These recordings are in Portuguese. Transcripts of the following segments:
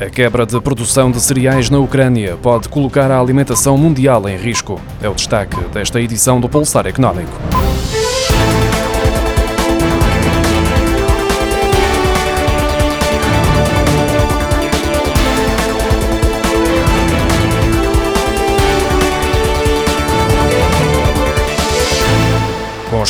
A quebra de produção de cereais na Ucrânia pode colocar a alimentação mundial em risco. É o destaque desta edição do Pulsar Económico.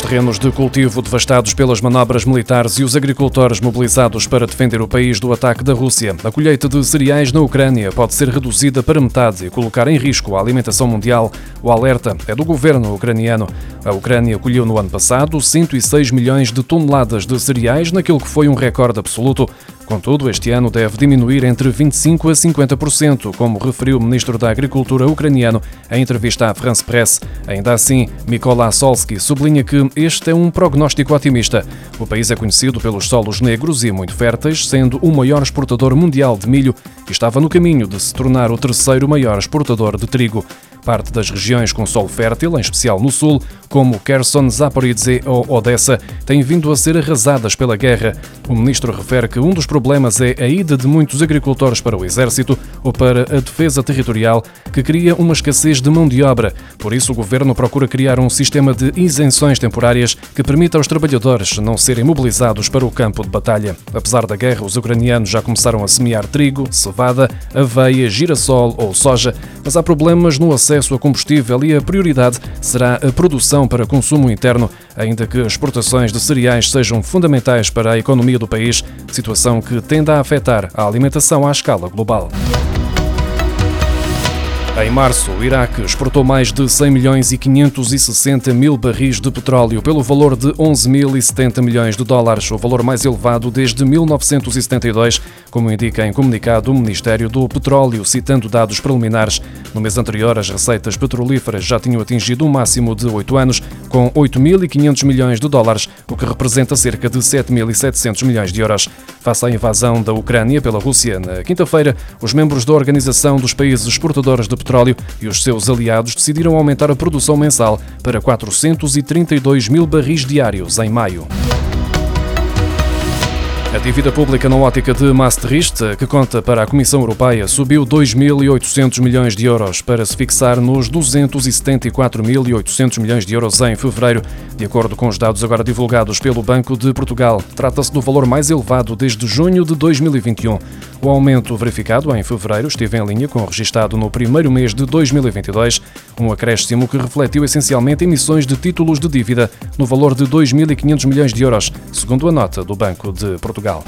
Com os terrenos de cultivo devastados pelas manobras militares e os agricultores mobilizados para defender o país do ataque da Rússia, a colheita de cereais na Ucrânia pode ser reduzida para metade e colocar em risco a alimentação mundial. O alerta é do governo ucraniano. A Ucrânia colheu no ano passado 106 milhões de toneladas de cereais, naquilo que foi um recorde absoluto. Contudo, este ano deve diminuir entre 25% a 50%, como referiu o ministro da Agricultura ucraniano em entrevista à France Press. Ainda assim, Mykola Solsky sublinha que este é um prognóstico otimista. O país é conhecido pelos solos negros e muito férteis, sendo o maior exportador mundial de milho e estava no caminho de se tornar o terceiro maior exportador de trigo. Parte das regiões com solo fértil, em especial no sul, como Kherson, Zaporizhzhia ou Odessa, têm vindo a ser arrasadas pela guerra. O ministro refere que um dos problemas é a ida de muitos agricultores para o exército ou para a defesa territorial, que cria uma escassez de mão de obra. Por isso, o governo procura criar um sistema de isenções temporárias que permita aos trabalhadores não serem mobilizados para o campo de batalha. Apesar da guerra, os ucranianos já começaram a semear trigo, cevada, aveia, girassol ou soja, mas há problemas no acesso a combustível e a prioridade será a produção para consumo interno, ainda que as exportações de cereais sejam fundamentais para a economia do país, situação que tende a afetar a alimentação à escala global. Em março, o Iraque exportou mais de 100 milhões e 560 mil barris de petróleo pelo valor de 11.070 milhões de dólares, o valor mais elevado desde 1972, como indica em comunicado o Ministério do Petróleo, citando dados preliminares. No mês anterior, as receitas petrolíferas já tinham atingido um máximo de 8 anos, com 8.500 milhões de dólares, o que representa cerca de 7.700 milhões de euros. Face à invasão da Ucrânia pela Rússia na quinta-feira, os membros da Organização dos Países Exportadores de Petróleo e os seus aliados decidiram aumentar a produção mensal para 432 mil barris diários em maio. A dívida pública na ótica de Maastricht, que conta para a Comissão Europeia, subiu 2.800 milhões de euros para se fixar nos 274.800 milhões de euros em fevereiro, de acordo com os dados agora divulgados pelo Banco de Portugal. Trata-se do valor mais elevado desde junho de 2021. O aumento verificado em fevereiro esteve em linha com o registado no primeiro mês de 2022, um acréscimo que refletiu essencialmente emissões de títulos de dívida no valor de 2.500 milhões de euros, segundo a nota do Banco de Portugal.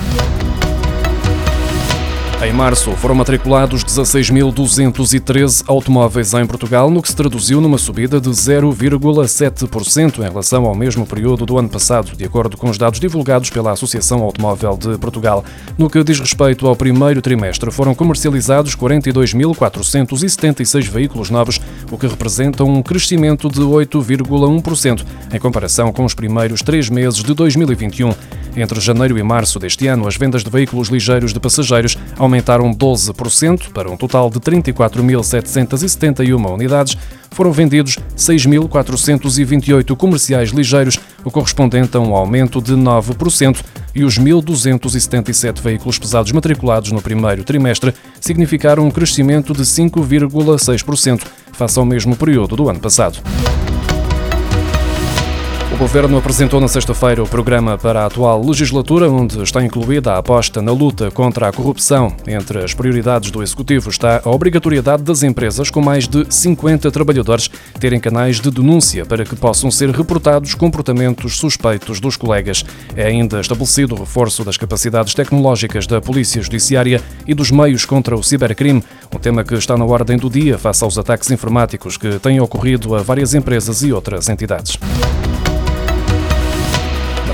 Em março foram matriculados 16.213 automóveis em Portugal, no que se traduziu numa subida de 0,7% em relação ao mesmo período do ano passado, de acordo com os dados divulgados pela Associação Automóvel de Portugal. No que diz respeito ao primeiro trimestre, foram comercializados 42.476 veículos novos, o que representa um crescimento de 8,1% em comparação com os primeiros três meses de 2021. Entre janeiro e março deste ano, as vendas de veículos ligeiros de passageiros aumentaram 12% para um total de 34.771 unidades. Foram vendidos 6.428 comerciais ligeiros, o correspondente a um aumento de 9%, e os 1.277 veículos pesados matriculados no primeiro trimestre significaram um crescimento de 5,6% face ao mesmo período do ano passado. Governo apresentou na sexta-feira o programa para a atual legislatura, onde está incluída a aposta na luta contra a corrupção. Entre as prioridades do Executivo está a obrigatoriedade das empresas com mais de 50 trabalhadores terem canais de denúncia para que possam ser reportados comportamentos suspeitos dos colegas. É ainda estabelecido o reforço das capacidades tecnológicas da Polícia Judiciária e dos meios contra o cibercrime, um tema que está na ordem do dia face aos ataques informáticos que têm ocorrido a várias empresas e outras entidades.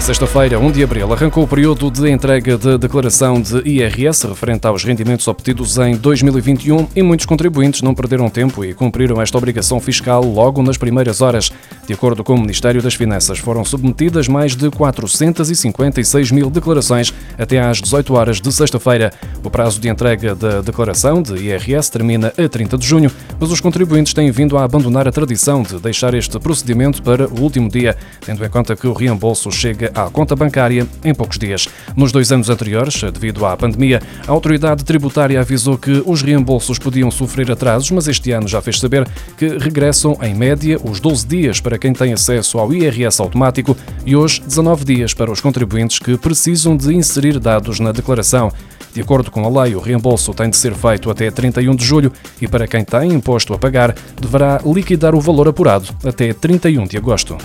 Sexta-feira, 1 de abril, arrancou o período de entrega de declaração de IRS referente aos rendimentos obtidos em 2021 e muitos contribuintes não perderam tempo e cumpriram esta obrigação fiscal logo nas primeiras horas. De acordo com o Ministério das Finanças, foram submetidas mais de 456 mil declarações até às 18 horas de sexta-feira. O prazo de entrega da declaração de IRS termina a 30 de junho, mas os contribuintes têm vindo a abandonar a tradição de deixar este procedimento para o último dia, tendo em conta que o reembolso chega à conta bancária em poucos dias. Nos dois anos anteriores, devido à pandemia, a autoridade tributária avisou que os reembolsos podiam sofrer atrasos, mas este ano já fez saber que regressam em média os 12 dias para quem tem acesso ao IRS automático e hoje 19 dias para os contribuintes que precisam de inserir dados na declaração. De acordo com a lei, o reembolso tem de ser feito até 31 de julho e para quem tem imposto a pagar, deverá liquidar o valor apurado até 31 de agosto.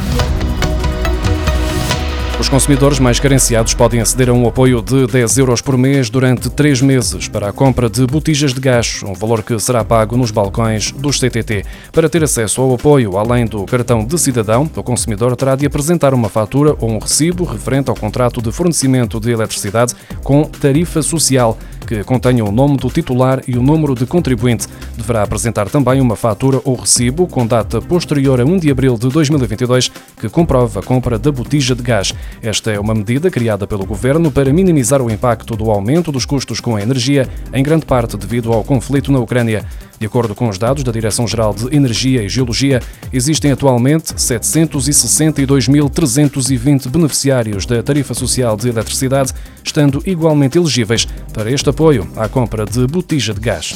Os consumidores mais carenciados podem aceder a um apoio de 10 euros por mês durante três meses para a compra de botijas de gás, um valor que será pago nos balcões dos CTT. Para ter acesso ao apoio, além do cartão de cidadão, o consumidor terá de apresentar uma fatura ou um recibo referente ao contrato de fornecimento de eletricidade com tarifa social que o nome do titular e o número de contribuinte. Deverá apresentar também uma fatura ou recibo com data posterior a 1 de abril de 2022 que comprova a compra da botija de gás. Esta é uma medida criada pelo governo para minimizar o impacto do aumento dos custos com a energia, em grande parte devido ao conflito na Ucrânia. De acordo com os dados da Direção-Geral de Energia e Geologia, existem atualmente 762.320 beneficiários da tarifa social de eletricidade, estando igualmente elegíveis para este apoio à compra de botija de gás.